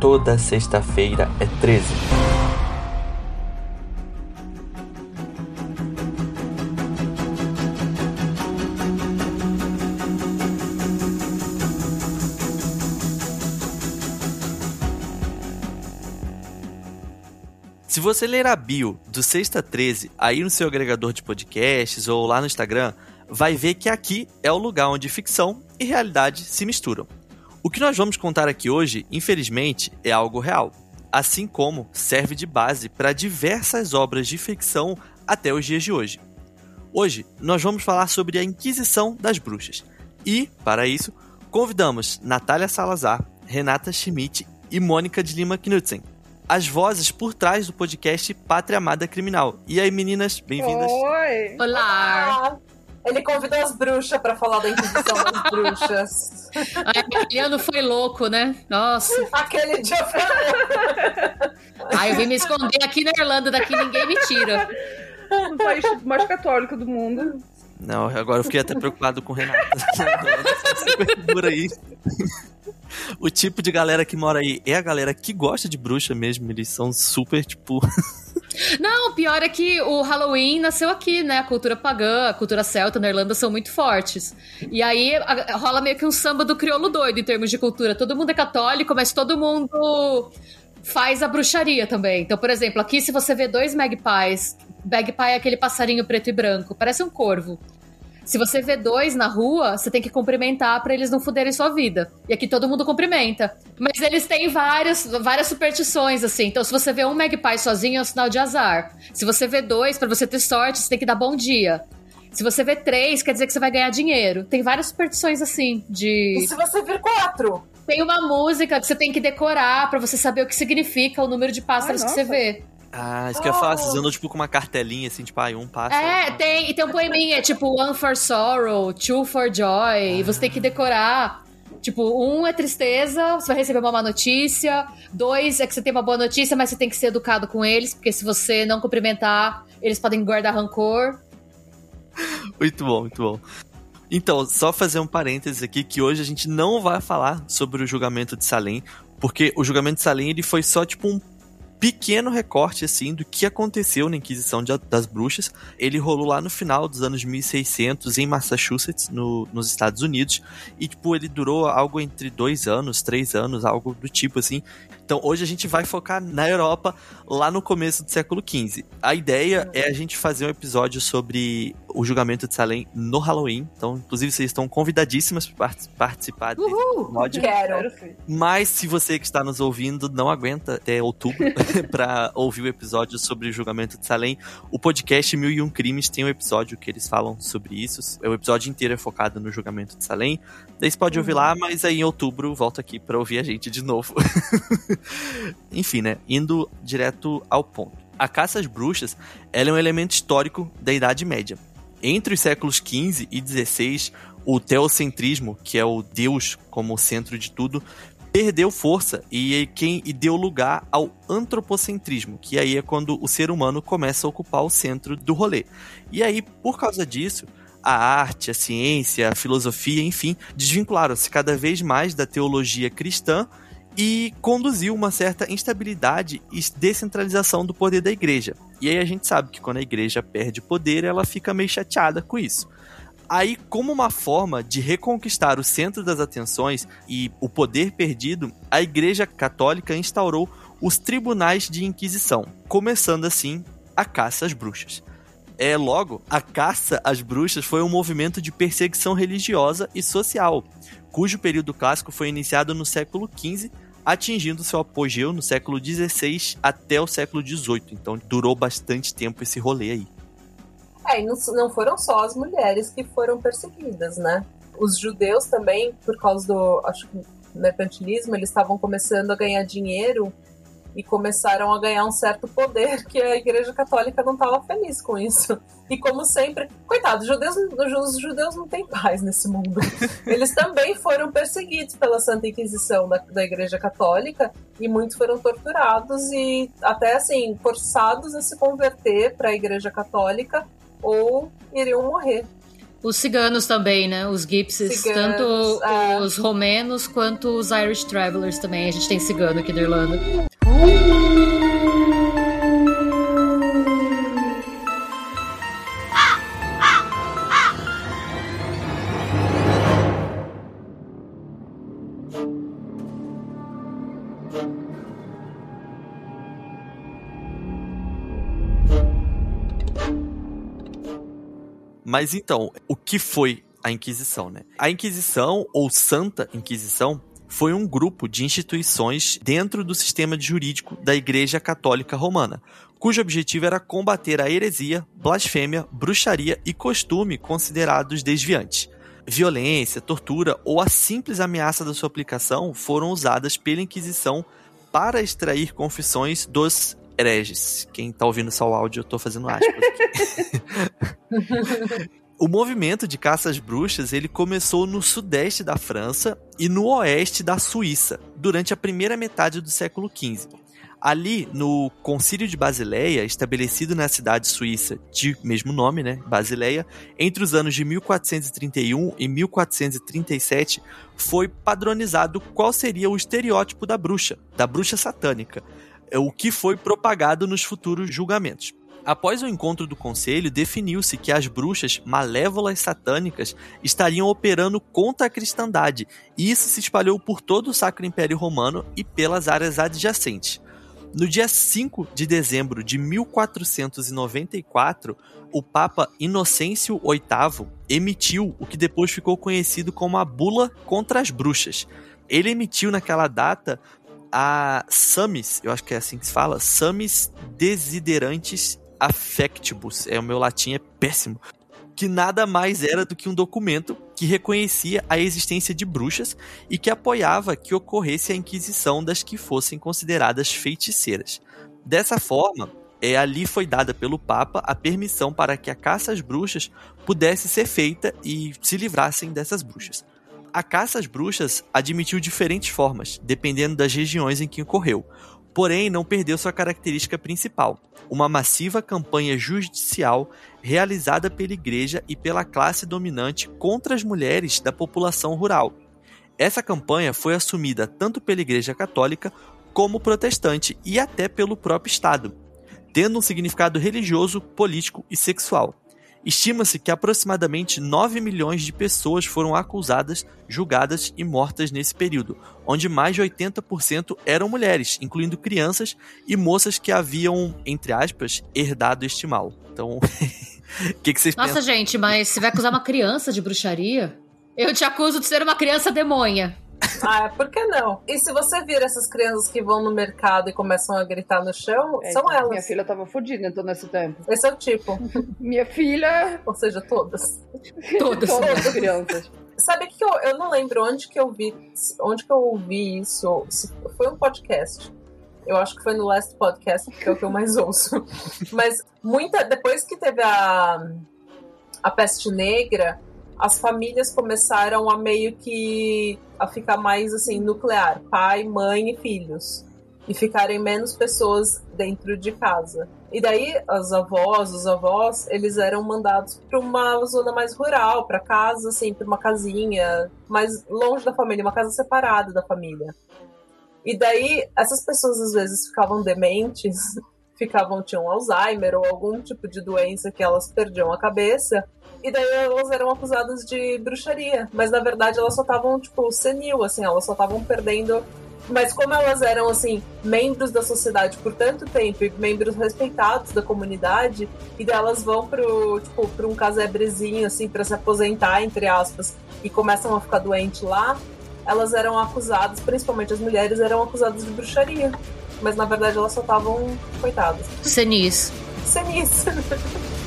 Toda sexta-feira é 13. Se você ler a bio do Sexta 13 aí no seu agregador de podcasts ou lá no Instagram, vai ver que aqui é o lugar onde ficção e realidade se misturam. O que nós vamos contar aqui hoje, infelizmente, é algo real, assim como serve de base para diversas obras de ficção até os dias de hoje. Hoje nós vamos falar sobre a Inquisição das Bruxas e, para isso, convidamos Natália Salazar, Renata Schmidt e Mônica de Lima Knudsen, as vozes por trás do podcast Pátria Amada Criminal. E aí, meninas, bem-vindas. Oi! Olá! Ele convidou as bruxas pra falar da Inquisição das Bruxas. Ai, aquele ano foi louco, né? Nossa. Aquele dia foi louco. Ai, eu vim me esconder aqui na Irlanda, daqui ninguém me tira. No país mais católico do mundo. Não, agora eu fiquei até preocupado com o Renato. Por aí. O tipo de galera que mora aí é a galera que gosta de bruxa mesmo. Eles são super, tipo. Não, o pior é que o Halloween nasceu aqui, né? A cultura pagã, a cultura celta na Irlanda são muito fortes. E aí a- rola meio que um samba do crioulo doido em termos de cultura. Todo mundo é católico, mas todo mundo faz a bruxaria também. Então, por exemplo, aqui se você vê dois magpies, magpie é aquele passarinho preto e branco, parece um corvo. Se você vê dois na rua, você tem que cumprimentar pra eles não fuderem sua vida. E aqui todo mundo cumprimenta. Mas eles têm várias, várias superstições, assim. Então, se você vê um magpie sozinho, é um sinal de azar. Se você vê dois, pra você ter sorte, você tem que dar bom dia. Se você vê três, quer dizer que você vai ganhar dinheiro. Tem várias superstições, assim, de... E se você vir quatro? Tem uma música que você tem que decorar pra você saber o que significa o número de pássaros Ai, que você vê. Ah, isso que eu ia falar, vocês andam tipo com uma cartelinha assim, tipo, ah, um passa. É, tem, e tem um poeminha, tipo One for Sorrow, Two for Joy, e você tem que decorar. Tipo, um é tristeza, você vai receber uma má notícia. Dois é que você tem uma boa notícia, mas você tem que ser educado com eles, porque se você não cumprimentar, eles podem guardar rancor. Muito bom, muito bom. Então, só fazer um parênteses aqui que hoje a gente não vai falar sobre o julgamento de Salem, porque o julgamento de Salem ele foi só tipo um pequeno recorte assim do que aconteceu na Inquisição de- das Bruxas. Ele rolou lá no final dos anos 1600 em Massachusetts, no- nos Estados Unidos, e tipo ele durou algo entre dois anos, três anos, algo do tipo assim. Então hoje a gente vai focar na Europa, lá no começo do século XV. A ideia é a gente fazer um episódio sobre o julgamento de Salem no Halloween. Então, inclusive, vocês estão convidadíssimas para participar desse episódio. Quero. Mas se você que está nos ouvindo não aguenta até outubro para ouvir o episódio sobre o julgamento de Salem, o podcast Mil e Um Crimes tem um episódio que eles falam sobre isso. O episódio inteiro é focado no julgamento de Salem. Daí você pode ouvir lá, mas aí em outubro volta aqui para ouvir a gente de novo. Enfim, né? Indo direto ao ponto. A caça às bruxas é um elemento histórico da Idade Média. Entre os séculos XV e XVI, o teocentrismo, que é o Deus como centro de tudo, perdeu força e quem e deu lugar ao antropocentrismo, que aí é quando o ser humano começa a ocupar o centro do rolê. E aí, por causa disso, a arte, a ciência, a filosofia, enfim, desvincularam-se cada vez mais da teologia cristã e conduziu uma certa instabilidade e descentralização do poder da igreja. E aí a gente sabe que quando a igreja perde poder, ela fica meio chateada com isso. Aí, como uma forma de reconquistar o centro das atenções e o poder perdido, a Igreja Católica instaurou os tribunais de Inquisição, começando assim a caça às bruxas. É, logo, a caça às bruxas foi um movimento de perseguição religiosa e social, cujo período clássico foi iniciado no século XV, atingindo seu apogeu no século XVI até o século XVIII. Então durou bastante tempo esse rolê aí. É, e não, foram só as mulheres que foram perseguidas, né? Os judeus também, por causa do, acho que, mercantilismo, eles estavam começando a ganhar dinheiro e começaram a ganhar um certo poder que a Igreja Católica não estava feliz com isso. E como sempre, coitado, os judeus, os judeus não têm paz nesse mundo. Eles também foram perseguidos pela Santa Inquisição da, da Igreja Católica e muitos foram torturados e até assim forçados a se converter para a Igreja Católica ou iriam morrer. Os ciganos também, né? Os gypsies, ciganos, tanto é. os romenos quanto os Irish Travelers também. A gente tem cigano aqui na Irlanda. Mas então, o que foi a Inquisição, né? A Inquisição, ou Santa Inquisição, foi um grupo de instituições dentro do sistema jurídico da Igreja Católica Romana, cujo objetivo era combater a heresia, blasfêmia, bruxaria e costume considerados desviantes. Violência, tortura ou a simples ameaça da sua aplicação foram usadas pela Inquisição para extrair confissões dos hereges. Quem tá ouvindo só o áudio, eu tô fazendo aspas aqui. o movimento de caça às bruxas ele começou no sudeste da França e no oeste da Suíça, durante a primeira metade do século XV. Ali, no Concílio de Basileia, estabelecido na cidade suíça de mesmo nome, né, Basileia, entre os anos de 1431 e 1437, foi padronizado qual seria o estereótipo da bruxa, da bruxa satânica, o que foi propagado nos futuros julgamentos. Após o encontro do conselho, definiu-se que as bruxas malévolas satânicas estariam operando contra a cristandade, e isso se espalhou por todo o Sacro Império Romano e pelas áreas adjacentes. No dia 5 de dezembro de 1494, o Papa Inocêncio VIII emitiu o que depois ficou conhecido como a Bula contra as Bruxas. Ele emitiu naquela data a Samis, eu acho que é assim que se fala, Samis Desiderantes Affectibus, é o meu latim é péssimo, que nada mais era do que um documento que reconhecia a existência de bruxas e que apoiava que ocorresse a inquisição das que fossem consideradas feiticeiras. Dessa forma, é, ali foi dada pelo Papa a permissão para que a caça às bruxas pudesse ser feita e se livrassem dessas bruxas. A caça às bruxas admitiu diferentes formas, dependendo das regiões em que ocorreu, porém não perdeu sua característica principal, uma massiva campanha judicial realizada pela igreja e pela classe dominante contra as mulheres da população rural. Essa campanha foi assumida tanto pela Igreja Católica como protestante e até pelo próprio Estado, tendo um significado religioso, político e sexual. Estima-se que aproximadamente 9 milhões de pessoas foram acusadas, julgadas e mortas nesse período, onde mais de 80% eram mulheres, incluindo crianças e moças que haviam, entre aspas, herdado este mal. Então, o que, que vocês Nossa, pensam? gente, mas você vai acusar uma criança de bruxaria? Eu te acuso de ser uma criança demônia. Ah, por que não? E se você vir essas crianças que vão no mercado e começam a gritar no chão, É, são então, elas. Minha filha tava fodida então nesse tempo. Esse é o tipo. Minha filha. Ou seja, todas. Todas. Todas as crianças. Sabe que eu, eu não lembro onde que eu vi, onde que eu ouvi isso. Foi um podcast. Eu acho que foi no Last Podcast, que é o que eu mais ouço. Mas muita depois que teve a a peste negra, as famílias começaram a meio que a ficar mais assim nuclear, pai, mãe e filhos, e ficarem menos pessoas dentro de casa. E daí as avós, os avós, eles eram mandados para uma zona mais rural, para casa assim, para uma casinha mais longe da família, uma casa separada da família. E daí essas pessoas às vezes ficavam dementes, ficavam tinham Alzheimer ou algum tipo de doença que elas perdiam a cabeça. E daí elas eram acusadas de bruxaria, mas na verdade elas só estavam tipo senil, assim, elas só estavam perdendo. Mas como elas eram assim membros da sociedade por tanto tempo e membros respeitados da comunidade e daí elas vão pro tipo para um casebrezinho assim para se aposentar entre aspas e começam a ficar doentes lá elas eram acusadas principalmente as mulheres eram acusadas de bruxaria. Mas na verdade elas só estavam coitadas. Senis. senis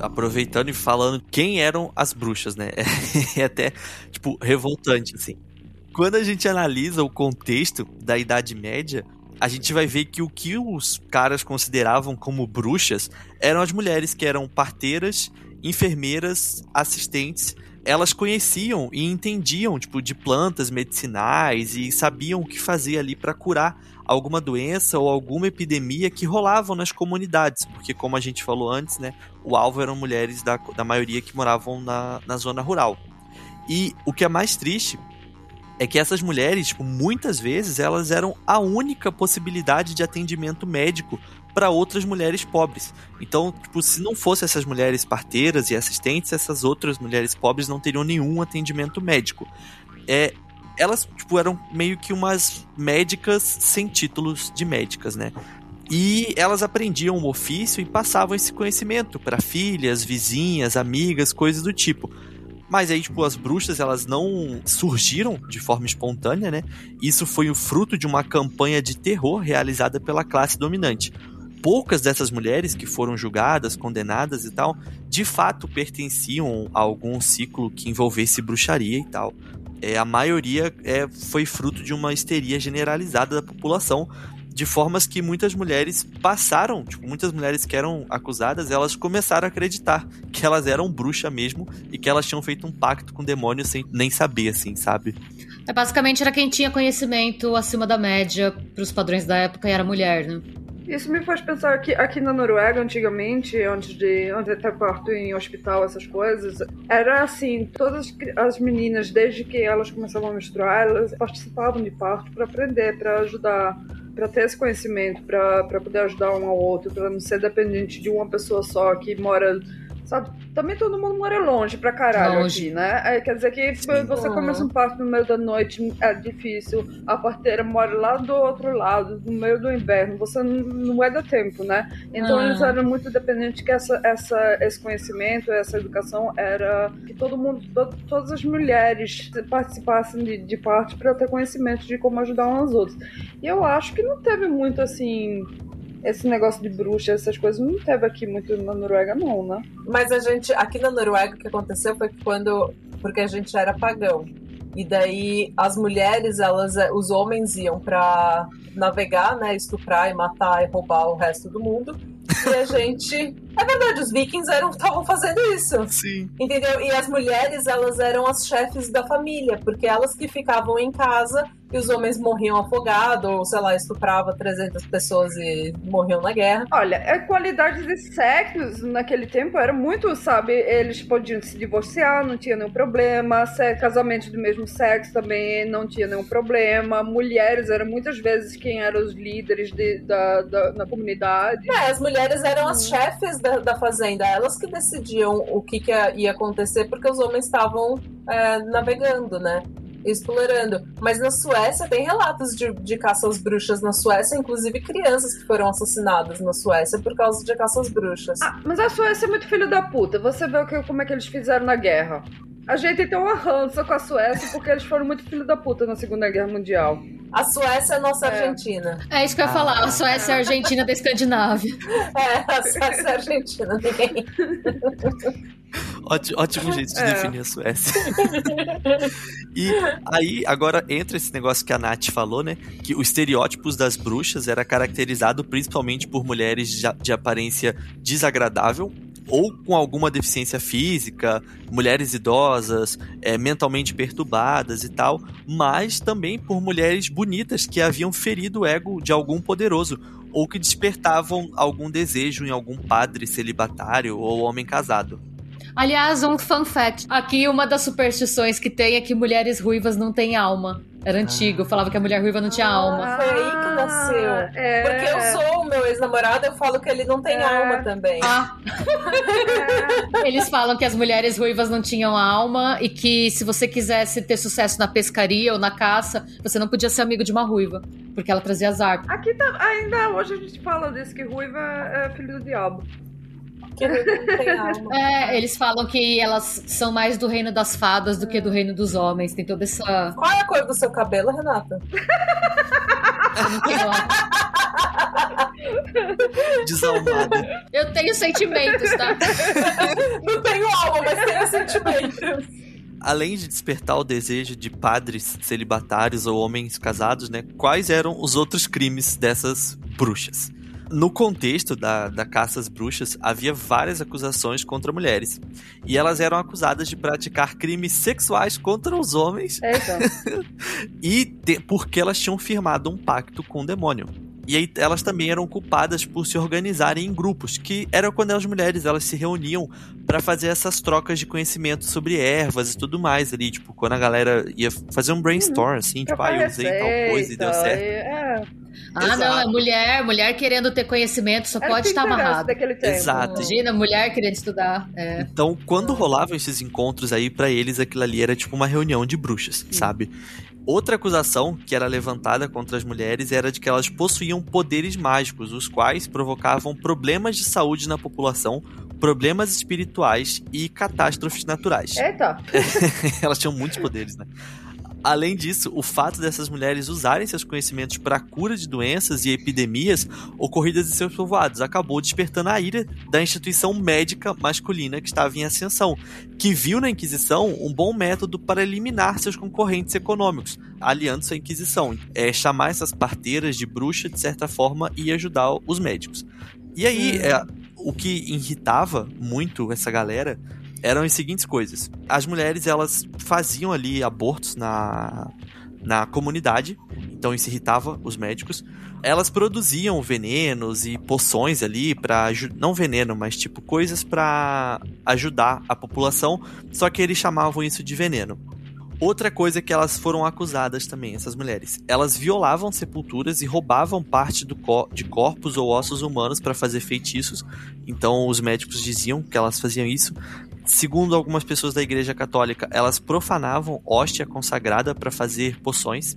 aproveitando e falando quem eram as bruxas, né? É até, tipo, revoltante, assim. Quando a gente analisa o contexto da Idade Média, a gente vai ver que o que os caras consideravam como bruxas eram as mulheres que eram parteiras, enfermeiras, assistentes. Elas conheciam e entendiam, tipo, de plantas medicinais e sabiam o que fazer ali para curar alguma doença ou alguma epidemia que rolavam nas comunidades, porque como a gente falou antes, né, o alvo eram mulheres da, da maioria que moravam na, na zona rural. E o que é mais triste é que essas mulheres, tipo, muitas vezes elas eram a única possibilidade de atendimento médico para outras mulheres pobres. Então, tipo, se não fosse essas mulheres parteiras e assistentes, essas outras mulheres pobres não teriam nenhum atendimento médico. É, elas, tipo, eram meio que umas médicas sem títulos de médicas, né? E elas aprendiam o ofício e passavam esse conhecimento para filhas, vizinhas, amigas, coisas do tipo. Mas aí, tipo, as bruxas, elas não surgiram de forma espontânea, né? Isso foi o fruto de uma campanha de terror realizada pela classe dominante. Poucas dessas mulheres que foram julgadas, condenadas e tal, de fato pertenciam a algum ciclo que envolvesse bruxaria e tal é, a maioria é, foi fruto de uma histeria generalizada da população, de formas que muitas mulheres passaram, tipo, muitas mulheres que eram acusadas, elas começaram a acreditar que elas eram bruxa mesmo e que elas tinham feito um pacto com o demônio sem nem saber, assim, sabe? É, basicamente era quem tinha conhecimento acima da média para os padrões da época e era mulher, né? Isso me faz pensar que aqui na Noruega, antigamente, antes de, antes de ter parto em hospital, essas coisas, era assim: todas as meninas, desde que elas começavam a menstruar, elas participavam de parto para aprender, para ajudar, para ter esse conhecimento, para poder ajudar um ao outro, para não ser dependente de uma pessoa só que mora Sabe? Também todo mundo mora longe pra caralho longe. aqui, né? É, quer dizer que Sim. você começa um parto no meio da noite, é difícil. A parteira mora lá do outro lado, no meio do inverno. Você não é da tempo, né? Então ah. eles eram muito dependentes que essa, essa, esse conhecimento, essa educação era que todo mundo, to, todas as mulheres participassem de, de parto para ter conhecimento de como ajudar umas outras. E eu acho que não teve muito assim esse negócio de bruxa, essas coisas, não teve aqui muito na Noruega, não, né? Mas a gente, aqui na Noruega, o que aconteceu foi que quando. Porque a gente era pagão. E daí as mulheres, elas, os homens iam para navegar, né, estuprar e matar e roubar o resto do mundo. E a gente. É verdade, os vikings estavam fazendo isso. Sim. Entendeu? E as mulheres, elas eram as chefes da família, porque elas que ficavam em casa e os homens morriam afogados, ou sei lá, estuprava 300 pessoas e morriam na guerra. Olha, a qualidade de sexo naquele tempo era muito, sabe? Eles podiam se divorciar, não tinha nenhum problema. Casamento do mesmo sexo também não tinha nenhum problema. Mulheres eram muitas vezes quem eram os líderes de, da, da, na comunidade. É, as mulheres eram as hum. Da, da fazenda, elas que decidiam o que, que ia acontecer, porque os homens estavam é, navegando, né? explorando. Mas na Suécia tem relatos de, de caça às bruxas na Suécia, inclusive crianças que foram assassinadas na Suécia por causa de caça às bruxas. Ah, mas a Suécia é muito filho da puta. Você vê o que, como é que eles fizeram na guerra. A gente tem uma rança com a Suécia porque eles foram muito filho da puta na Segunda Guerra Mundial. A Suécia é a nossa é. Argentina. É isso que eu ia falar. A Suécia é a Argentina da Escandinávia. É, a Suécia é a Argentina. Ninguém. Ótimo, ótimo jeito de é. definir a Suécia. e aí, agora entra esse negócio que a Nath falou, né? Que os estereótipos das bruxas era caracterizado principalmente por mulheres de, de aparência desagradável, ou com alguma deficiência física, mulheres idosas, é, mentalmente perturbadas e tal, mas também por mulheres bonitas que haviam ferido o ego de algum poderoso ou que despertavam algum desejo em algum padre celibatário ou homem casado. Aliás, um fun fact. Aqui, uma das superstições que tem é que mulheres ruivas não têm alma. Era antigo, falava que a mulher ruiva não tinha ah, alma. Foi aí que nasceu. É. Porque eu sou o meu ex-namorado, eu falo que ele não tem é. alma também. Ah. Eles falam que as mulheres ruivas não tinham alma e que se você quisesse ter sucesso na pescaria ou na caça, você não podia ser amigo de uma ruiva, porque ela trazia azar. Aqui tá, ainda hoje a gente fala disso que ruiva é filho do diabo que não tem alma. É, eles falam que elas são mais do reino das fadas do que do reino dos homens. Tem toda essa. Qual é a cor do seu cabelo, Renata? Desalmada. Eu tenho sentimentos, tá? Não tenho alma, mas tenho sentimentos. Além de despertar o desejo de padres celibatários ou homens casados, né? Quais eram os outros crimes dessas bruxas? No contexto da, da caça às bruxas, havia várias acusações contra mulheres. E elas eram acusadas de praticar crimes sexuais contra os homens Eita. e te- porque elas tinham firmado um pacto com o demônio. E aí elas também eram culpadas por se organizarem em grupos, que era quando as mulheres elas se reuniam para fazer essas trocas de conhecimento sobre ervas e tudo mais ali, tipo, quando a galera ia fazer um brainstorm assim, tipo, ah, eu usei tal coisa e deu certo. e- É, Ah, Exato. não, é mulher. Mulher querendo ter conhecimento só era pode estar amarrado. daquele tempo. Exato. Imagina, mulher querendo estudar. É. Então, quando rolavam esses encontros aí, pra eles aquilo ali era tipo uma reunião de bruxas, sabe? Outra acusação que era levantada contra as mulheres era de que elas possuíam poderes mágicos, os quais provocavam problemas de saúde na população, problemas espirituais e catástrofes naturais. Eita, elas tinham muitos poderes, né? Além disso, o fato dessas mulheres usarem seus conhecimentos para a cura de doenças e epidemias ocorridas em seus povoados acabou despertando a ira da instituição médica masculina que estava em ascensão, que viu na Inquisição um bom método para eliminar seus concorrentes econômicos, aliando-se à Inquisição, é chamar essas parteiras de bruxa de certa forma e ajudar os médicos. E aí, é, o que irritava muito essa galera eram as seguintes coisas. As mulheres, elas faziam ali abortos na, na comunidade, então isso irritava os médicos. Elas produziam venenos e poções ali para não veneno, mas tipo coisas para ajudar a população, só que eles chamavam isso de veneno. Outra coisa que elas foram acusadas também, essas mulheres, elas violavam sepulturas e roubavam parte de corpos ou ossos humanos para fazer feitiços. Então os médicos diziam que elas faziam isso. Segundo algumas pessoas da Igreja Católica, elas profanavam hóstia consagrada para fazer poções,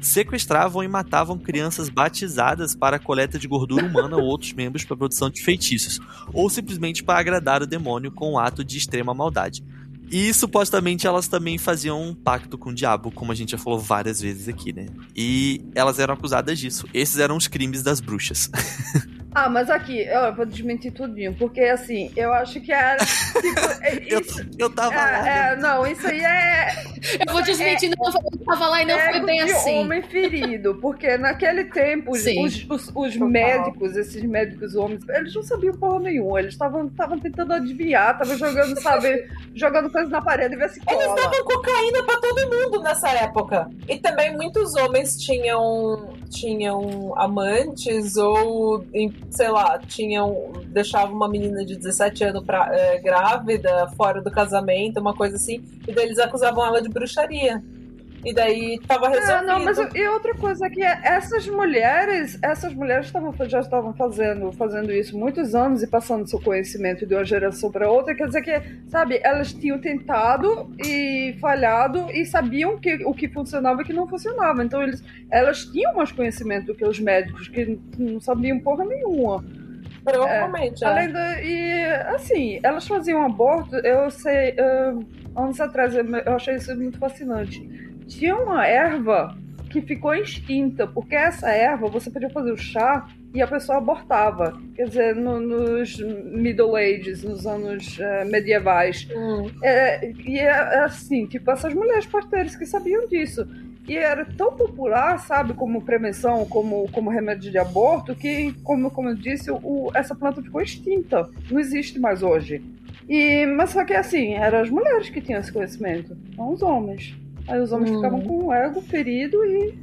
sequestravam e matavam crianças batizadas para a coleta de gordura humana ou outros membros para produção de feitiços, ou simplesmente para agradar o demônio com um ato de extrema maldade. E supostamente elas também faziam um pacto com o diabo, como a gente já falou várias vezes aqui, né? E elas eram acusadas disso. Esses eram os crimes das bruxas. Ah, mas aqui, eu vou desmentir tudinho, porque assim, eu acho que era. Tipo, é- Eu, isso, eu tava lá. né? é, é, não, isso aí é. Eu vou desmentir, não, eu tava lá e não foi ego bem de assim. homem ferido, porque naquele tempo os, os, os- os médicos, esses médicos homens, eles não sabiam porra nenhuma, eles estavam estavam tentando adivinhar, estavam jogando, sabe, jogando coisas na parede e ver se Eles cola. davam cocaína pra todo mundo nessa época. E também muitos homens tinham tinham amantes ou, sei lá, tinham deixavam uma menina de 17 anos pra, é, grávida fora do casamento, uma coisa assim, e daí eles acusavam ela de bruxaria. E daí tava resolvido. Ah, não, mas e outra coisa que é, essas mulheres, essas mulheres estavam, já estavam fazendo, fazendo isso muitos anos e passando seu conhecimento de uma geração para outra, quer dizer que, sabe, elas tinham tentado e falhado e sabiam que, o que funcionava e o que não funcionava. Então eles, elas tinham mais conhecimento do que os médicos que não sabiam porra nenhuma. Provavelmente, é. Além da, e assim, elas faziam aborto, eu sei, ah, anos atrás eu eu achei isso muito fascinante. Tinha uma erva que ficou extinta, porque essa erva você podia fazer o chá e a pessoa abortava. Quer dizer, no- nos Middle Ages, nos anos eh, medievais. Hum. É, e é assim, tipo, essas mulheres parteiras que sabiam disso. E era tão popular, sabe, como prevenção, como, como remédio de aborto, que, como, como eu disse, o, essa planta ficou extinta. Não existe mais hoje. E, mas só que assim, eram as mulheres que tinham esse conhecimento, não os homens. Aí os homens Hum. ficavam com o ego ferido e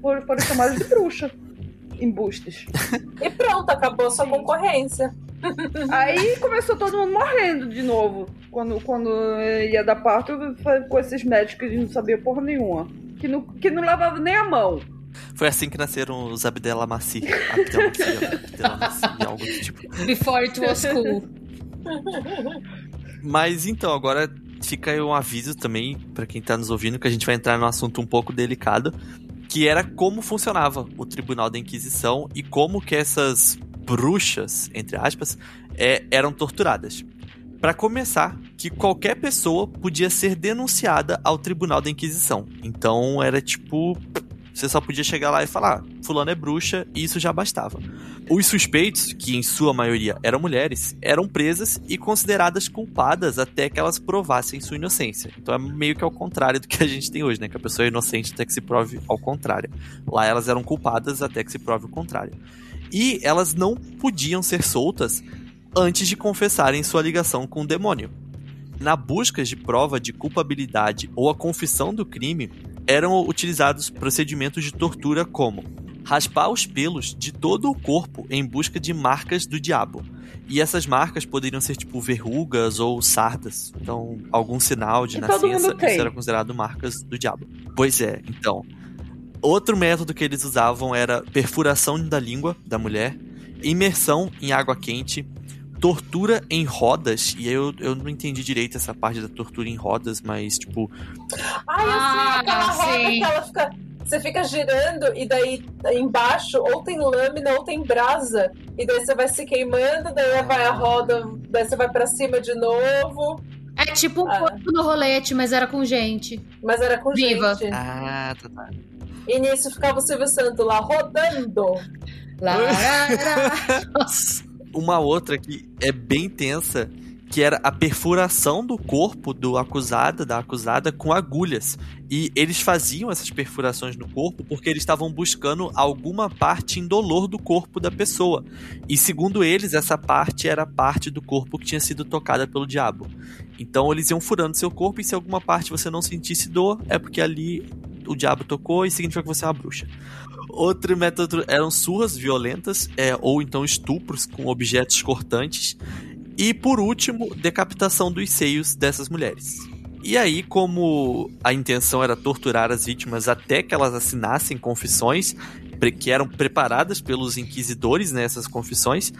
foram, foram chamados de bruxa. Embustes. E pronto, acabou sua concorrência. Aí começou todo mundo morrendo de novo. Quando, quando ia dar parto, foi com esses médicos que não sabiam porra nenhuma. Que não, que não lavavam nem a mão. Foi assim que nasceram os Abdelamaci. Abdelamaci, Abdelamaci, algo do tipo. Before it was cool. Mas então, agora fica aí um aviso também pra quem tá nos ouvindo que a gente vai entrar num assunto um pouco delicado, que era como funcionava o Tribunal da Inquisição e como que essas bruxas, entre aspas, é, eram torturadas. Pra começar, que qualquer pessoa podia ser denunciada ao Tribunal da Inquisição. Então era tipo você só podia chegar lá e falar, ah, fulano é bruxa, e isso já bastava. Os suspeitos, que em sua maioria eram mulheres, eram presas e consideradas culpadas até que elas provassem sua inocência. Então é meio que ao contrário do que a gente tem hoje, né? Que a pessoa é inocente até que se prove ao contrário. Lá elas eram culpadas até que se prove o contrário. E elas não podiam ser soltas antes de confessarem sua ligação com o demônio. Na busca de prova de culpabilidade ou a confissão do crime, eram utilizados procedimentos de tortura como raspar os pelos de todo o corpo em busca de marcas do diabo. E essas marcas poderiam ser tipo verrugas ou sardas. Então, algum sinal de E nascença isso era considerado marcas do diabo. Pois é, então. Outro método que eles usavam era perfuração da língua da mulher, imersão em água quente, tortura em rodas. E eu, eu não entendi direito essa parte da tortura em rodas, mas tipo, Ai, eu sei, Ah, aquela roda sim. que ela fica. Você fica girando e daí embaixo ou tem lâmina ou tem brasa. E daí você vai se queimando, daí vai a roda, daí você vai pra cima de novo. É tipo um Ah. corpo no rolete, mas era com gente. Mas era com Viva. gente. ah, tá, tá. E nisso ficava o Silvio Santos lá rodando. Lá, lá, lá. Nossa. Uma outra que é bem tensa, que era a perfuração do corpo do acusado, da acusada, com agulhas. E eles faziam essas perfurações no corpo porque eles estavam buscando alguma parte indolor do corpo da pessoa. E segundo eles, essa parte era a parte do corpo que tinha sido tocada pelo diabo. Então eles iam furando seu corpo e se alguma parte você não sentisse dor, é porque ali o diabo tocou e significa que você é uma bruxa. Outro método eram surras violentas, é, ou então estupros com objetos cortantes. E por último, decapitação dos seios dessas mulheres. E aí, como a intenção era torturar as vítimas até que elas assinassem confissões, que eram preparadas pelos inquisidores nessas confissões,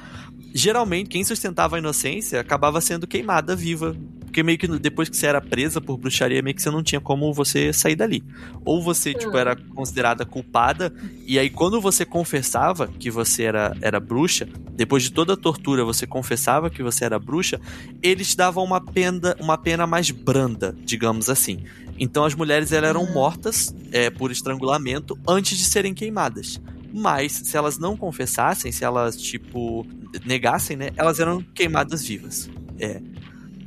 geralmente quem sustentava a inocência acabava sendo queimada viva. Porque meio que depois que você era presa por bruxaria, meio que você não tinha como você sair dali. Ou você, tipo, Hum. era considerada culpada, e aí quando você confessava que você era, era bruxa, depois de toda a tortura você confessava que você era bruxa, eles davam uma pena, uma pena mais branda, digamos assim. Então as mulheres elas eram mortas é, por estrangulamento antes de serem queimadas. Mas se elas não confessassem, se elas tipo negassem, né, elas eram queimadas vivas. É.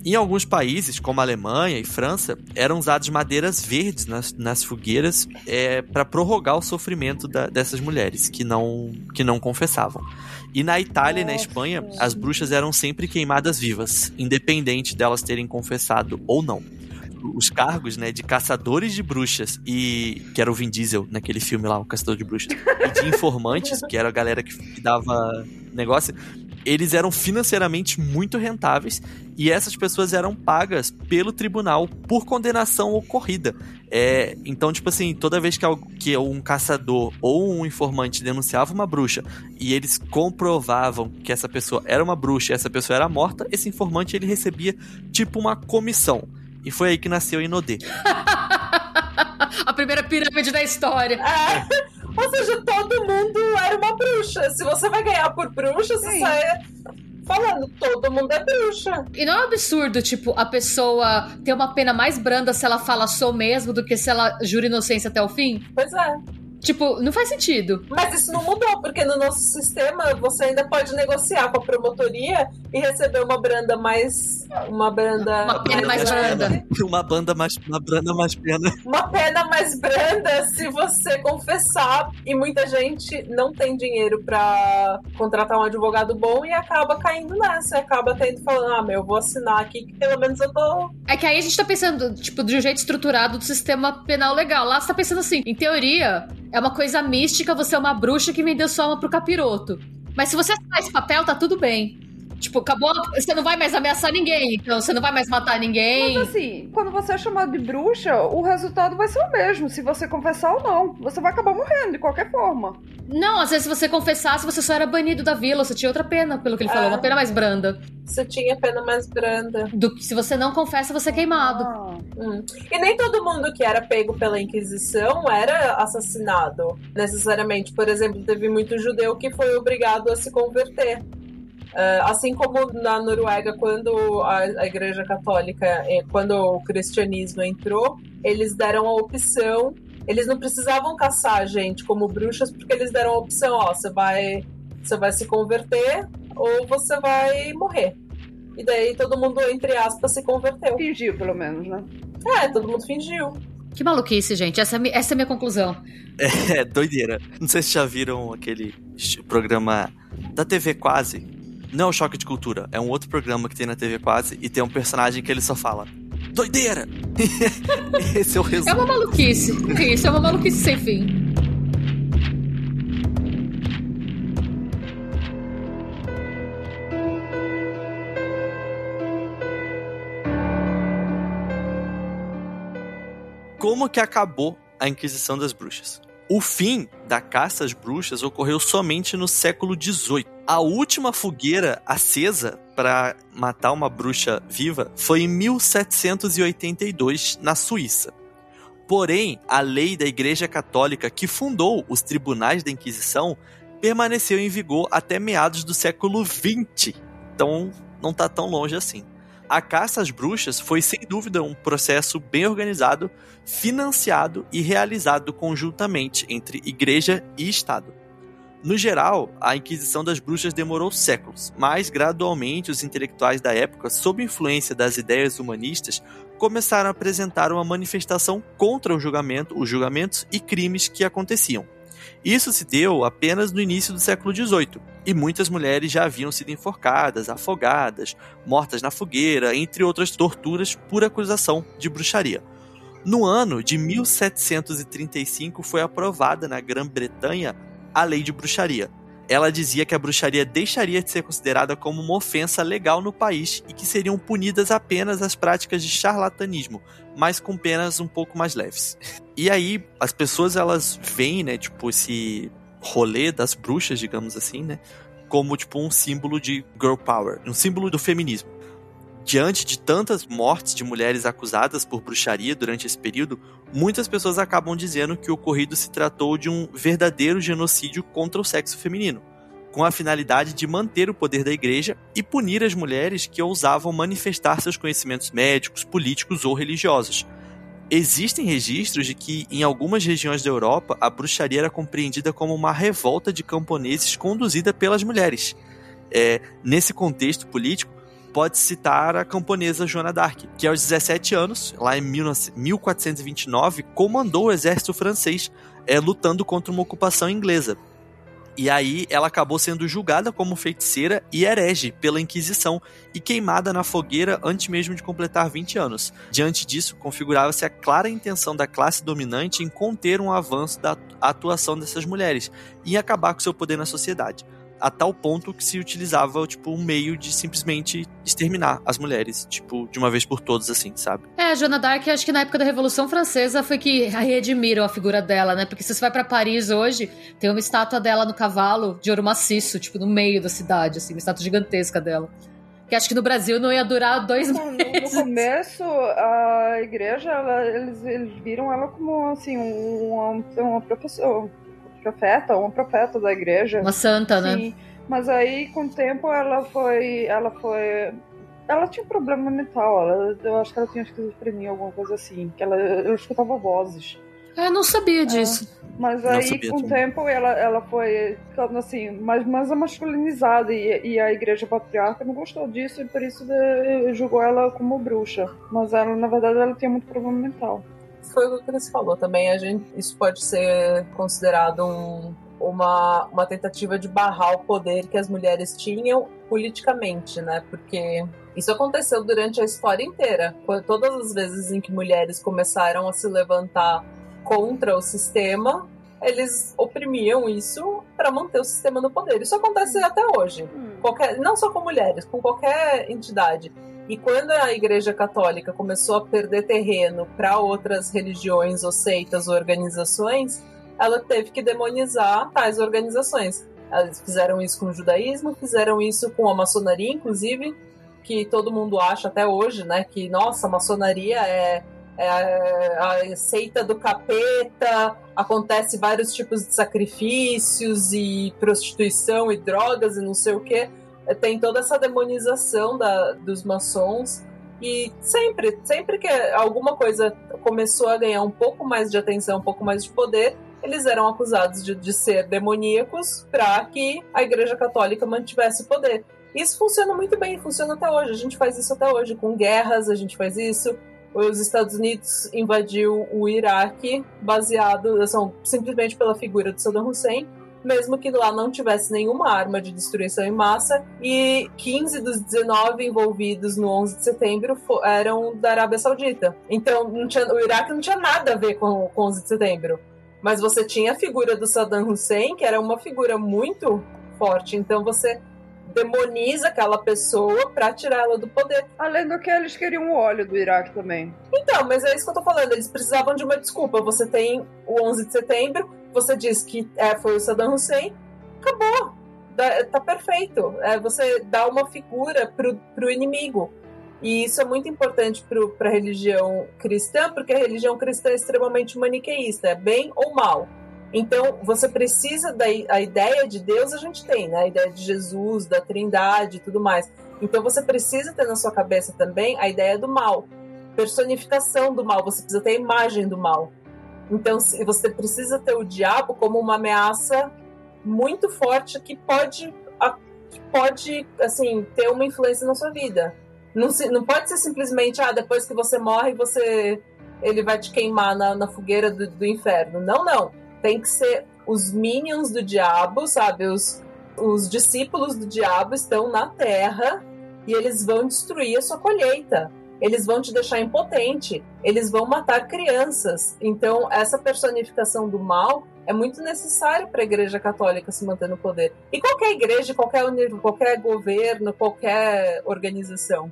Em alguns países, como a Alemanha e França, eram usadas madeiras verdes nas, nas fogueiras é, para prorrogar o sofrimento da- dessas mulheres que não, que não confessavam. E na Itália e na. Espanha, as bruxas eram sempre queimadas vivas, independente delas terem confessado ou não. Os cargos, né, de caçadores de bruxas e que era o Vin Diesel naquele filme lá, o caçador de bruxas, e de informantes, que era a galera que, que dava negócio, eles eram financeiramente muito rentáveis e essas pessoas eram pagas pelo tribunal por condenação ocorrida. É, então, tipo assim, toda vez que, um caçador ou um informante denunciava uma bruxa e eles comprovavam que essa pessoa era uma bruxa e essa pessoa era morta, esse informante ele recebia tipo uma comissão. E foi aí que nasceu a Inodê. A primeira pirâmide da história. É. Ou seja, todo mundo era uma bruxa. Se você vai ganhar por bruxa, você Sim. sai falando, todo mundo é bruxa. E não é um absurdo, tipo, a pessoa ter uma pena mais branda se ela fala sou mesmo do que se ela jura inocência até o fim? Pois é. Tipo, não faz sentido. Mas isso não mudou, porque no nosso sistema você ainda pode negociar com a promotoria e receber uma branda mais. Uma branda. Uma pena mais branda. branda. Uma banda mais. Uma branda mais pena. Uma pena mais branda se você confessar. E muita gente não tem dinheiro pra contratar um advogado bom e acaba caindo nessa. Acaba tendo falando, ah, meu, eu vou assinar aqui que pelo menos eu tô. É que aí a gente tá pensando, tipo, de um jeito estruturado do sistema penal legal. Lá você tá pensando assim, em teoria, é uma coisa mística, você é uma bruxa que vendeu sua alma pro capiroto. Mas se você assinar esse papel, tá tudo bem. Tipo, acabou, você não vai mais ameaçar ninguém, então você não vai mais matar ninguém. Mas assim, quando você é chamado de bruxa, o resultado vai ser o mesmo, se você confessar ou não. Você vai acabar morrendo de qualquer forma. Não, às vezes se você confessasse, você só era banido da vila, você tinha outra pena, pelo que ele falou, É. uma pena mais branda. Você tinha pena mais branda. Do que se você não confessa, você é queimado. Ah, Hum. E nem todo mundo que era pego pela Inquisição era assassinado, necessariamente. Por exemplo, teve muito judeu que foi obrigado a se converter. Ah, assim como na Noruega, quando a, a Igreja Católica, eh, quando o cristianismo entrou, eles deram a opção eles não precisavam caçar a gente como bruxas porque eles deram a opção, ó, você vai, você vai se converter ou você vai morrer. E daí todo mundo, entre aspas, se converteu. Fingiu, pelo menos, né? É, todo mundo fingiu. Que maluquice, gente. Essa, é essa é a minha conclusão. É, doideira. Não sei se já viram aquele programa da TV Quase. Não é o Choque de Cultura, é um outro programa que tem na TV Quase e tem um personagem que ele só fala doideira! Esse é o resumo. É uma maluquice. Isso, é uma maluquice sem fim. Como que acabou a Inquisição das Bruxas? O fim da caça às bruxas ocorreu somente no século XVIII. A última fogueira acesa para matar uma bruxa viva foi em 1782, na Suíça. Porém, a lei da Igreja Católica que fundou os tribunais da Inquisição permaneceu em vigor até meados do século XX. Então, não está tão longe assim. A caça às bruxas foi sem dúvida um processo bem organizado, financiado e realizado conjuntamente entre igreja e Estado. No geral, a Inquisição das Bruxas demorou séculos, mas gradualmente os intelectuais da época, sob influência das ideias humanistas, começaram a apresentar uma manifestação contra o julgamento, os julgamentos e crimes que aconteciam. Isso se deu apenas no início do século XVIII, e muitas mulheres já haviam sido enforcadas, afogadas, mortas na fogueira, entre outras torturas por acusação de bruxaria. No ano de 1735 foi aprovada na Grã-Bretanha a lei de bruxaria. Ela dizia que a bruxaria deixaria de ser considerada como uma ofensa legal no país e que seriam punidas apenas as práticas de charlatanismo, mas com penas um pouco mais leves. E aí as pessoas elas veem, né, tipo esse rolê das bruxas, digamos assim, né, como tipo um símbolo de girl power, um símbolo do feminismo. Diante de tantas mortes de mulheres acusadas por bruxaria durante esse período, muitas pessoas acabam dizendo que o ocorrido se tratou de um verdadeiro genocídio contra o sexo feminino, com a finalidade de manter o poder da igreja e punir as mulheres que ousavam manifestar seus conhecimentos médicos, políticos ou religiosos. Existem registros de que, em algumas regiões da Europa, a bruxaria era compreendida como uma revolta de camponeses conduzida pelas mulheres. É, nesse contexto político, pode citar a camponesa Joana d'Arc, que aos 17 anos, lá em 1429, comandou o exército francês é, lutando contra uma ocupação inglesa. E aí ela acabou sendo julgada como feiticeira e herege pela Inquisição e queimada na fogueira antes mesmo de completar 20 anos. Diante disso, configurava-se a clara intenção da classe dominante em conter um avanço da atuação dessas mulheres e acabar com seu poder na sociedade a tal ponto que se utilizava, tipo, um meio de simplesmente exterminar as mulheres, tipo, de uma vez por todas, assim, sabe? É, Joana d'Arc, acho que na época da Revolução Francesa foi que redimiram a figura dela, né? Porque se você vai para Paris hoje, tem uma estátua dela no cavalo de ouro maciço, tipo, no meio da cidade, assim, uma estátua gigantesca dela. Que acho que no Brasil não ia durar dois meses. No começo, a igreja, ela, eles, eles viram ela como, assim, uma, uma professora profeta, uma profeta da igreja. Uma santa, né? Sim. né? Mas aí, com o tempo, ela foi. Ela foi. Ela tinha um problema mental. Ela, eu acho que ela tinha esquizofrenia, alguma coisa assim. Que ela, eu escutava vozes. Eu não sabia é. disso. É, mas aí, com o tempo, ela, ela foi ficando assim, mais, mais masculinizada. E, e a igreja patriarca não gostou disso e por isso de, julgou ela como bruxa. Mas ela, na verdade, ela tinha muito problema mental foi o que você falou também. A gente, isso pode ser considerado um, uma, uma tentativa de barrar o poder que as mulheres tinham politicamente, né? Porque isso aconteceu durante a história inteira. Todas as vezes em que mulheres começaram a se levantar contra o sistema, eles oprimiam isso para manter o sistema no poder. Isso acontece até hoje. Hum. Qualquer, não só com mulheres, com qualquer entidade. E quando a Igreja Católica começou a perder terreno para outras religiões ou seitas ou organizações, ela teve que demonizar tais organizações. Eles fizeram isso com o judaísmo, fizeram isso com a maçonaria, inclusive, que todo mundo acha até hoje, né, que nossa, a maçonaria é, é a seita do capeta, acontece vários tipos de sacrifícios e prostituição e drogas e não sei o que tem toda essa demonização da, dos maçons. E sempre, sempre que alguma coisa começou a ganhar um pouco mais de atenção, um pouco mais de poder, eles eram acusados de, de ser demoníacos para que a Igreja Católica mantivesse poder. Isso funciona muito bem, funciona até hoje. A gente faz isso até hoje com guerras, a gente faz isso. Os Estados Unidos invadiu o Iraque baseado assim, simplesmente pela figura de Saddam Hussein mesmo que lá não tivesse nenhuma arma de destruição em massa, e 15 dos 19 envolvidos no 11 de setembro eram da Arábia Saudita. Então, tinha, o Iraque não tinha nada a ver com, com 11 de setembro. Mas você tinha a figura do Saddam Hussein, que era uma figura muito forte. Então, você demoniza aquela pessoa para tirar ela do poder. Além do que eles queriam o óleo do Iraque também. Então, mas é isso que eu tô falando. Eles precisavam de uma desculpa. Você tem o 11 de setembro, você diz que é, foi o Saddam Hussein, acabou. Tá perfeito. É, você dá uma figura pro, pro inimigo. E isso é muito importante para a religião cristã, porque a religião cristã é extremamente maniqueísta, é bem ou mal. Então, você precisa da a ideia de Deus, a gente tem, né? A ideia de Jesus, da Trindade e tudo mais. Então, você precisa ter na sua cabeça também a ideia do mal, personificação do mal, você precisa ter a imagem do mal. Então, você precisa ter o diabo como uma ameaça muito forte que pode, que pode assim, ter uma influência na sua vida. Não, se, não pode ser simplesmente, ah, depois que você morre, você ele vai te queimar na, na fogueira do, do inferno. Não, não. Tem que ser os minions do diabo, sabe? Os, os discípulos do diabo estão na terra e eles vão destruir a sua colheita eles vão te deixar impotente, eles vão matar crianças. Então, essa personificação do mal é muito necessária para a Igreja Católica se manter no poder. E qualquer igreja, qualquer, qualquer governo, qualquer organização.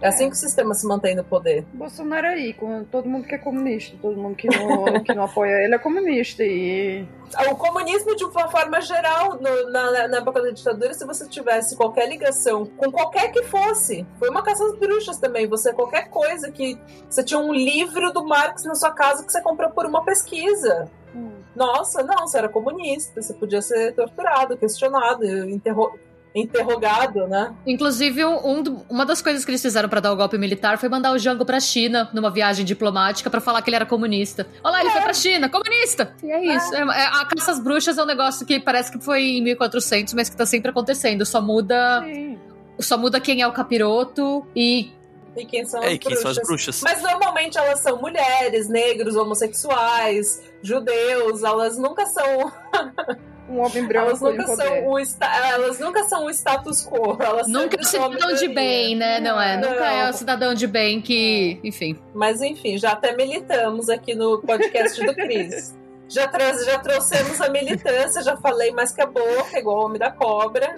É assim que o sistema se mantém no poder. Bolsonaro aí, com todo mundo que é comunista, todo mundo que não, que não apoia ele é comunista. E... O comunismo, de uma forma geral, no, na, na época da ditadura, se você tivesse qualquer ligação com qualquer que fosse, foi uma caça às bruxas também. Você, qualquer coisa que. Você tinha um livro do Marx na sua casa que você comprou por uma pesquisa. Hum. Nossa, não, você era comunista, você podia ser torturado, questionado, interrogado interrogado, né? Inclusive, um, uma das coisas que eles fizeram para dar o golpe militar foi mandar o Jango pra China numa viagem diplomática para falar que ele era comunista. Olha lá, ele é. foi pra China, comunista! E é isso. É. É, a caça às bruxas é um negócio que parece que foi em 1400, mas que tá sempre acontecendo. Só muda. Sim. Só muda quem é o capiroto e e quem são, é, as quem são as bruxas. Mas normalmente elas são mulheres, negros, homossexuais, judeus, elas nunca são um homem branco elas nunca são o elas nunca são o status quo elas nunca é o cidadão de bem né? Não é não. nunca é o cidadão de bem que enfim. Mas enfim já até militamos aqui no podcast do Cris. Já, já trouxemos a militância, já falei mais que a boca, igual o homem da cobra.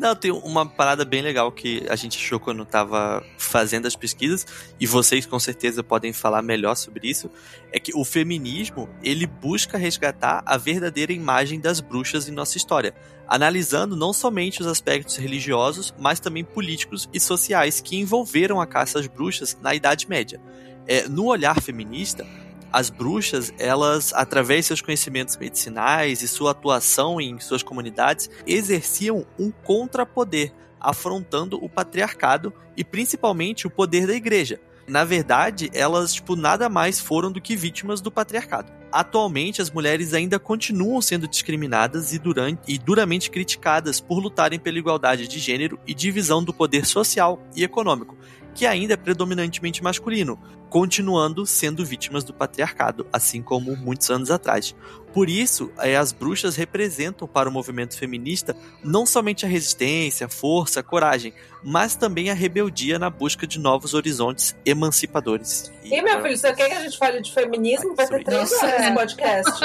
Não, tem uma parada bem legal que a gente achou quando tava fazendo as pesquisas, e vocês com certeza podem falar melhor sobre isso, é que o feminismo, ele busca resgatar a verdadeira imagem das bruxas em nossa história, analisando não somente os aspectos religiosos, mas também políticos e sociais que envolveram a caça às bruxas na Idade Média. É, no olhar feminista, as bruxas, elas, através de seus conhecimentos medicinais e sua atuação em suas comunidades, exerciam um contrapoder, afrontando o patriarcado e principalmente o poder da igreja. Na verdade, elas, tipo, nada mais foram do que vítimas do patriarcado. Atualmente, as mulheres ainda continuam sendo discriminadas e, durante, e duramente criticadas por lutarem pela igualdade de gênero e divisão do poder social e econômico, que ainda é predominantemente masculino, continuando sendo vítimas do patriarcado, assim como muitos anos atrás. Por isso, é, as bruxas representam para o movimento feminista não somente a resistência, a força, a coragem, mas também a rebeldia na busca de novos horizontes emancipadores. E, e meu filho, você quer que a gente fale de feminismo? Vai ter três horas nesse podcast.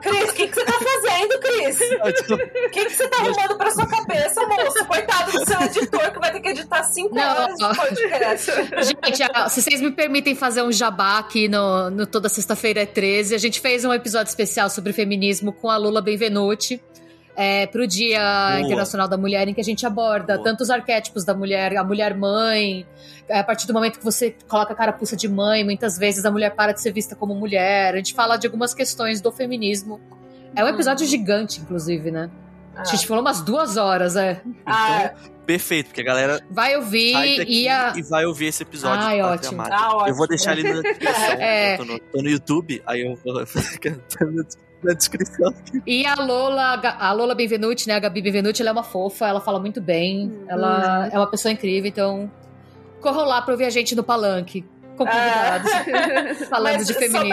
Cris, o que, que você tá fazendo, Cris? O que, que você tá arrumando pra sua cabeça, moço? Coitado do seu editor que vai ter que editar cinco não, horas de podcast. Gente, se vocês me permitem fazer um jabá aqui no, no Toda Sexta-feira é 13, a gente fez um episódio especial sobre feminismo com a Lula Benvenuti. É, para o Dia Boa. Internacional da Mulher, em que a gente aborda Boa. tantos arquétipos da mulher, a mulher mãe, é, a partir do momento que você coloca a carapuça de mãe, muitas vezes a mulher para de ser vista como mulher. A gente fala de algumas questões do feminismo. É um episódio uhum. gigante, inclusive, né? A gente falou umas duas horas, é. Ah, Então, perfeito, porque a galera Vai ouvir e a. e vai ouvir esse episódio. Ai, ótimo. Ah, Eu ótimo. vou deixar ali na descrição. É. Eu tô no, tô no YouTube, aí eu vou ficar na descrição. E a Lola, a Lola Benvenuti, né? A Gabi Benvenuti, ela é uma fofa, ela fala muito bem. Hum. Ela é uma pessoa incrível, então corram lá pra ouvir a gente no palanque. Com convidados. falando Mas de só feminismo.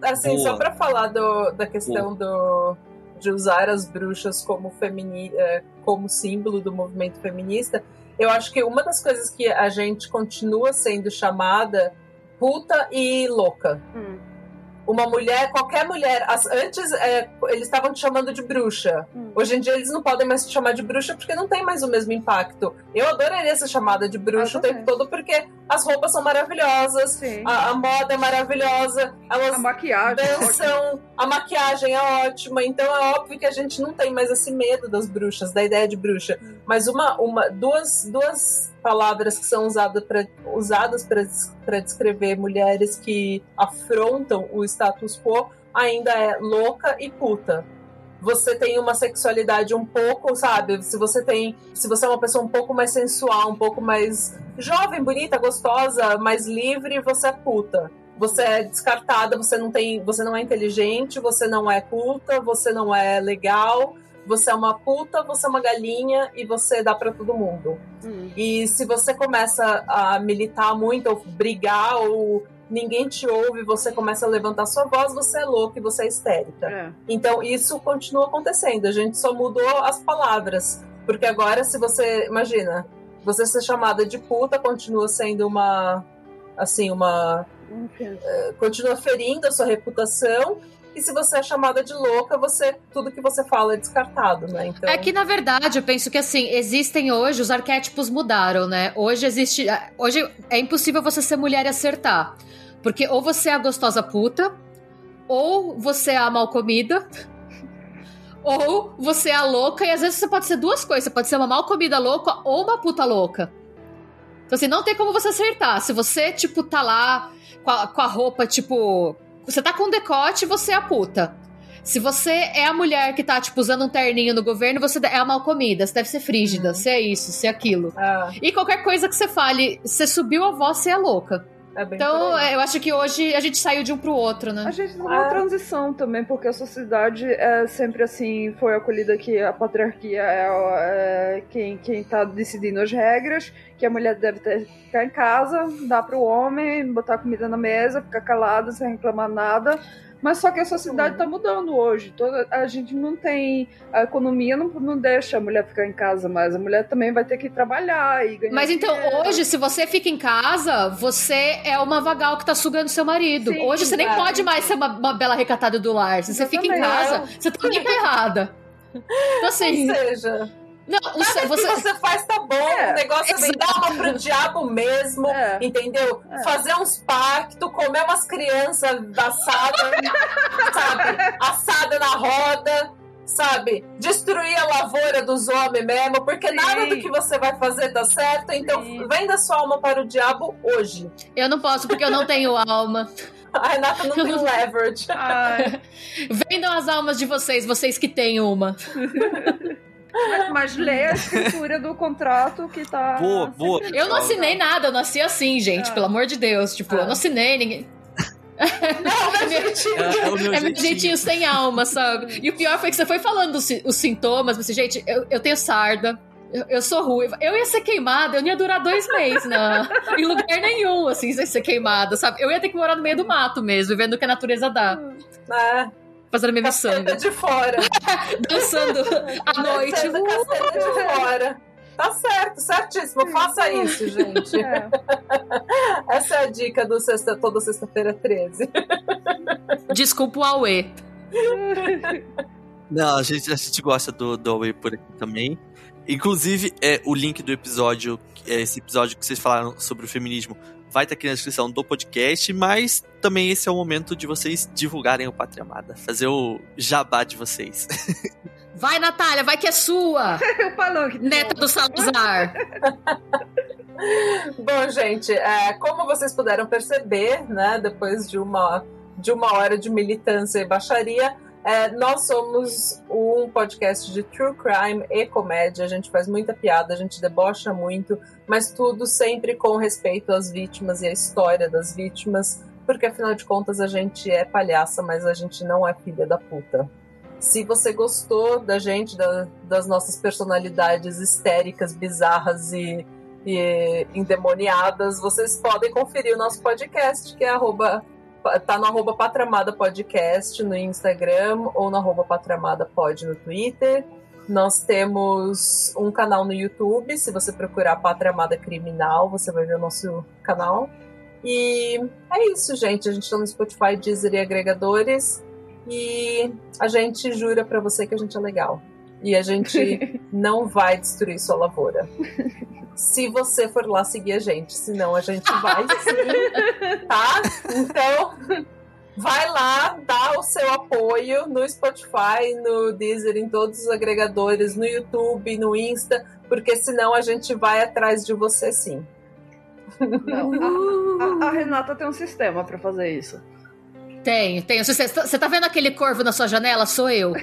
pra- assim, Boa. só pra falar do, da questão do, de usar as bruxas como, femini, é, como símbolo do movimento feminista, eu acho que uma das coisas que a gente continua sendo chamada puta e louca. Hum, Uma mulher, qualquer mulher. as- antes é, eles estavam te chamando de bruxa. hum. Hoje em dia eles não podem mais te chamar de bruxa porque não tem mais o mesmo impacto. Eu adoraria ser chamada de bruxa o tempo todo porque as roupas são maravilhosas, a, a moda é maravilhosa, elas A maquiagem. é ótima. dançam, a maquiagem é ótima, então é óbvio que a gente não tem mais esse medo das bruxas, da ideia de bruxa. Mas uma, uma, duas, duas palavras que são usada pra, usadas para descrever mulheres que afrontam o status quo ainda é louca e puta. Você tem uma sexualidade um pouco, sabe? Se você tem, se você é uma pessoa um pouco mais sensual, um pouco mais jovem, bonita, gostosa, mais livre, você é puta você é descartada, você não tem, você não é inteligente, você não é culta, você não é legal, você é uma puta, você é uma galinha e você dá pra todo mundo. Hum. E se você começa a militar muito ou brigar ou ninguém te ouve, você começa a levantar sua voz, você é louca e você é histérica. É. Então isso continua acontecendo, a gente só mudou as palavras, porque agora se você, imagina, você ser chamada de puta continua sendo uma assim, uma Enfim. continua ferindo a sua reputação. E se você é chamada de louca, você tudo que você fala é descartado, né? Então, É que, na verdade, eu penso que assim, existem hoje, os arquétipos mudaram, né? Hoje existe. Hoje é impossível você ser mulher e acertar. Porque ou você é a gostosa puta, ou você é a mal comida, ou você é a louca, e às vezes você pode ser duas coisas. Você pode ser uma mal comida louca ou uma puta louca. Então, assim, não tem como você acertar. Se você, tipo, tá lá com a, com a roupa, tipo. Você tá com decote, você é a puta. Se você é a mulher que tá, tipo, usando um terninho no governo, você é a mal comida, você deve ser frígida, Uhum. você é isso, você é aquilo. ah, E qualquer coisa que você fale, você subiu a voz, você é louca. É bem Então, é, eu acho que hoje a gente saiu de um pro outro, A né? gente tá numa Ah. transição também, porque a sociedade é sempre assim, foi acolhida que a patriarquia é, é quem, quem tá decidindo as regras, que a mulher deve ter, ficar em casa, dar pro homem, botar comida na mesa, ficar calada sem reclamar nada. Mas só que a sociedade tá mudando hoje. Toda, a gente não tem. A economia não, não deixa a mulher ficar em casa mais. A mulher também vai ter que trabalhar e ganhar. Mas então, dinheiro. hoje, se você fica em casa, você é uma vagal que tá sugando seu marido. Sim, hoje você nem pode mais ser uma, uma bela recatada do lar. Se você fica em casa, você também tá errada. Então, assim, Ou seja, não, o nada seu- que você, você faz tá bom, É, o negócio é dar uma pro diabo mesmo, É. entendeu? É. Fazer uns pactos, comer umas crianças assadas, sabe? Assada na roda, sabe? Destruir a lavoura dos homens mesmo, porque Sim. nada do que você vai fazer tá certo, então Sim. venda sua alma para o diabo hoje. eu não posso porque eu não tenho alma. A Renata não tem leverage. Ai, Vendam as almas de vocês, vocês que têm uma. mas, mas lê a escritura do contrato que tá. Boa, boa. Eu não assinei nada, eu nasci assim, gente, Ah. pelo amor de Deus. Tipo, Ah. eu não assinei ninguém. Não, É meu, É, é o meu é meu jeitinho. jeitinho sem alma, sabe? E o pior foi que você foi falando os, os sintomas, você, gente, eu, eu tenho sarda. Eu, eu sou ruiva. Eu ia ser queimada, eu não ia durar dois meses na, em lugar nenhum, assim, sem ser queimada, sabe? Eu ia ter que morar no meio do mato mesmo, vendo o que a natureza dá. É, Fazendo a minha caceta miçanga. de fora. Dançando à noite. Caceta, caceta de fora. Tá certo, certíssimo. Faça isso, gente. É. Essa é a dica do sexta, toda sexta-feira 13. Desculpa o Aue. Não, a gente, a gente gosta do, do Away por aqui também. Inclusive, é, o link do episódio, é, esse episódio que vocês falaram sobre o feminismo, vai estar aqui na descrição do podcast, mas também esse é o momento de vocês divulgarem o Pátria Amada, fazer o jabá de vocês. Vai, Natália, vai que é sua! o palanque. Neta do Salazar. Bom, gente, é, como vocês puderam perceber, né, depois de uma, de uma hora de militância e baixaria, É, nós somos um podcast de true crime e comédia. A gente faz muita piada, a gente debocha muito, mas tudo sempre com respeito às vítimas e à história das vítimas, porque afinal de contas a gente é palhaça, mas a gente não é filha da puta. Se você gostou da gente, da, das nossas personalidades histéricas, bizarras e, e endemoniadas, vocês podem conferir o nosso podcast, que é arroba tá no arroba Patramada Podcast no Instagram ou no arroba Patramada Pod no Twitter. Nós temos um canal no YouTube, se você procurar Patramada Criminal, você vai ver o nosso canal. E é isso, gente. A gente tá no Spotify, Deezer e agregadores. E a gente jura para você que a gente é legal. E a gente não vai destruir sua lavoura. Se você for lá seguir a gente, senão a gente vai sim, tá? Então, vai lá, dá o seu apoio no Spotify, no Deezer, em todos os agregadores, no YouTube, no Insta, porque senão a gente vai atrás de você sim. Não, a, a, a Renata tem um sistema para fazer isso. Tenho, tenho. Você, você tá vendo aquele corvo na sua janela? Sou eu. é.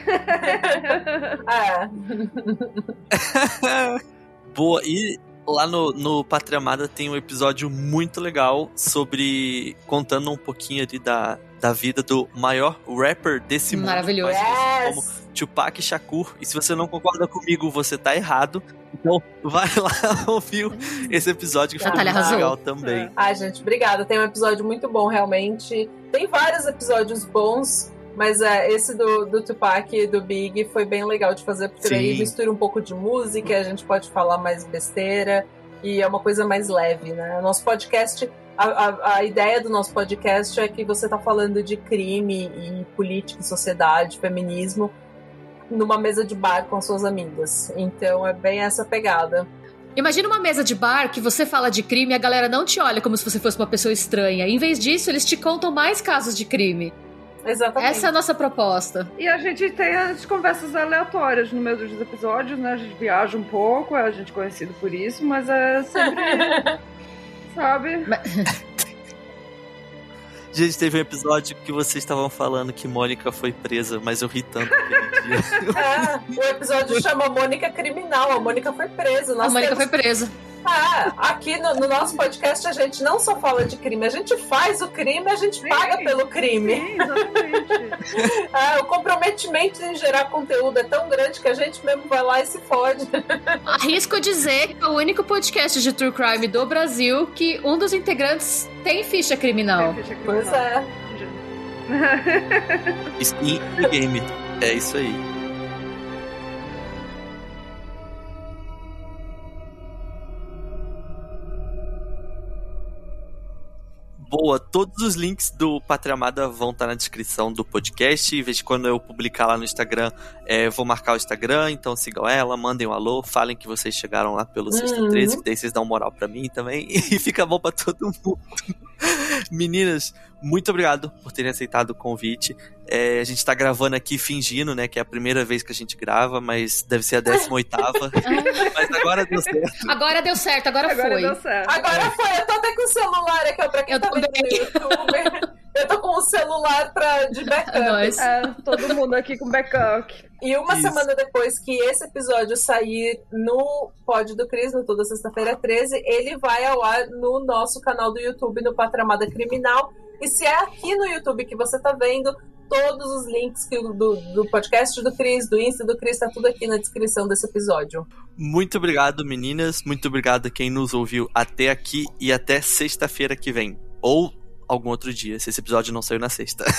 Boa. E lá no, no Pátria Amada tem um episódio muito legal sobre. contando um pouquinho ali da, da vida do maior rapper desse mundo. Maravilhoso. Yes. Como Tupac Shakur. E se você não concorda comigo, você tá errado. Então vai lá ouvir esse episódio que foi Natália muito legal também. Ai, gente, obrigada. Tem um episódio muito bom, realmente. Tem vários episódios bons, mas é, esse do, do Tupac e do Big foi bem legal de fazer, porque daí Sim. mistura um pouco de música, a gente pode falar mais besteira e é uma coisa mais leve, né? O nosso podcast. A, a, a ideia do nosso podcast é que você tá falando de crime e política, sociedade, feminismo, numa mesa de bar com as suas amigas. Então é bem essa pegada. Imagina uma mesa de bar que você fala de crime e a galera não te olha como se você fosse uma pessoa estranha. Em vez disso, eles te contam mais casos de crime. Exatamente. Essa é a nossa proposta. E a gente tem as conversas aleatórias no meio dos episódios, né? A gente viaja um pouco, a gente é conhecido por isso, mas é sempre. sabe? Gente, teve um episódio que vocês estavam falando que Mônica foi presa, mas eu ri tanto aquele dia. É, o episódio chama Mônica Criminal. A Mônica foi presa. Nós a Mônica temos- foi presa. Ah, aqui no, no nosso podcast a gente não só fala de crime, a gente faz o crime, a gente Sim. paga pelo crime. Sim, exatamente. Ah, o comprometimento em gerar conteúdo é tão grande que a gente mesmo vai lá e se fode. Arrisco dizer que é o único podcast de true crime do Brasil que um dos integrantes tem ficha criminal. Tem ficha Pois criminal. é. Skin e game. É isso aí. Boa, todos os links do Pátria Amada vão estar na descrição do podcast. Em vez de quando eu publicar lá no Instagram, é, vou marcar o Instagram, então sigam ela, mandem um alô, falem que vocês chegaram lá pelo Sexta Uhum. 13, que daí vocês dão moral pra mim também. E fica bom pra todo mundo. Meninas, muito obrigado por terem aceitado o convite. É, a gente tá gravando aqui fingindo, né, que é a primeira vez que a gente grava, mas deve ser a 18 mas agora deu certo. Agora deu certo, agora, Agora foi. deu certo. Agora foi, eu tô até com o celular aqui, ó, pra quem Eu tá vendo no YouTube. Eu tô com o celular pra, de backup. Nós. É, todo mundo aqui com backup. E uma Isso. semana depois que esse episódio sair no Pod do Cris, no toda sexta-feira 13, ele vai ao ar no nosso canal do YouTube, no Patramada Criminal. E se é aqui no YouTube que você tá vendo, todos os links do, do podcast do Cris, do Insta do Cris, tá tudo aqui na descrição desse episódio. Muito obrigado, meninas. Muito obrigado a quem nos ouviu até aqui e até sexta-feira que vem. Ou algum outro dia, se esse episódio não saiu na sexta.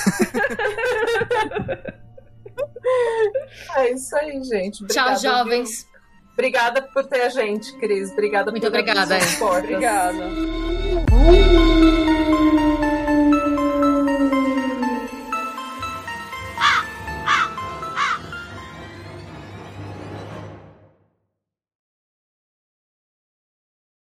É isso aí, gente. Tchau, Obrigada, jovens. viu? Obrigada por ter a gente, Cris. Obrigada Muito por obrigada. Obrigada.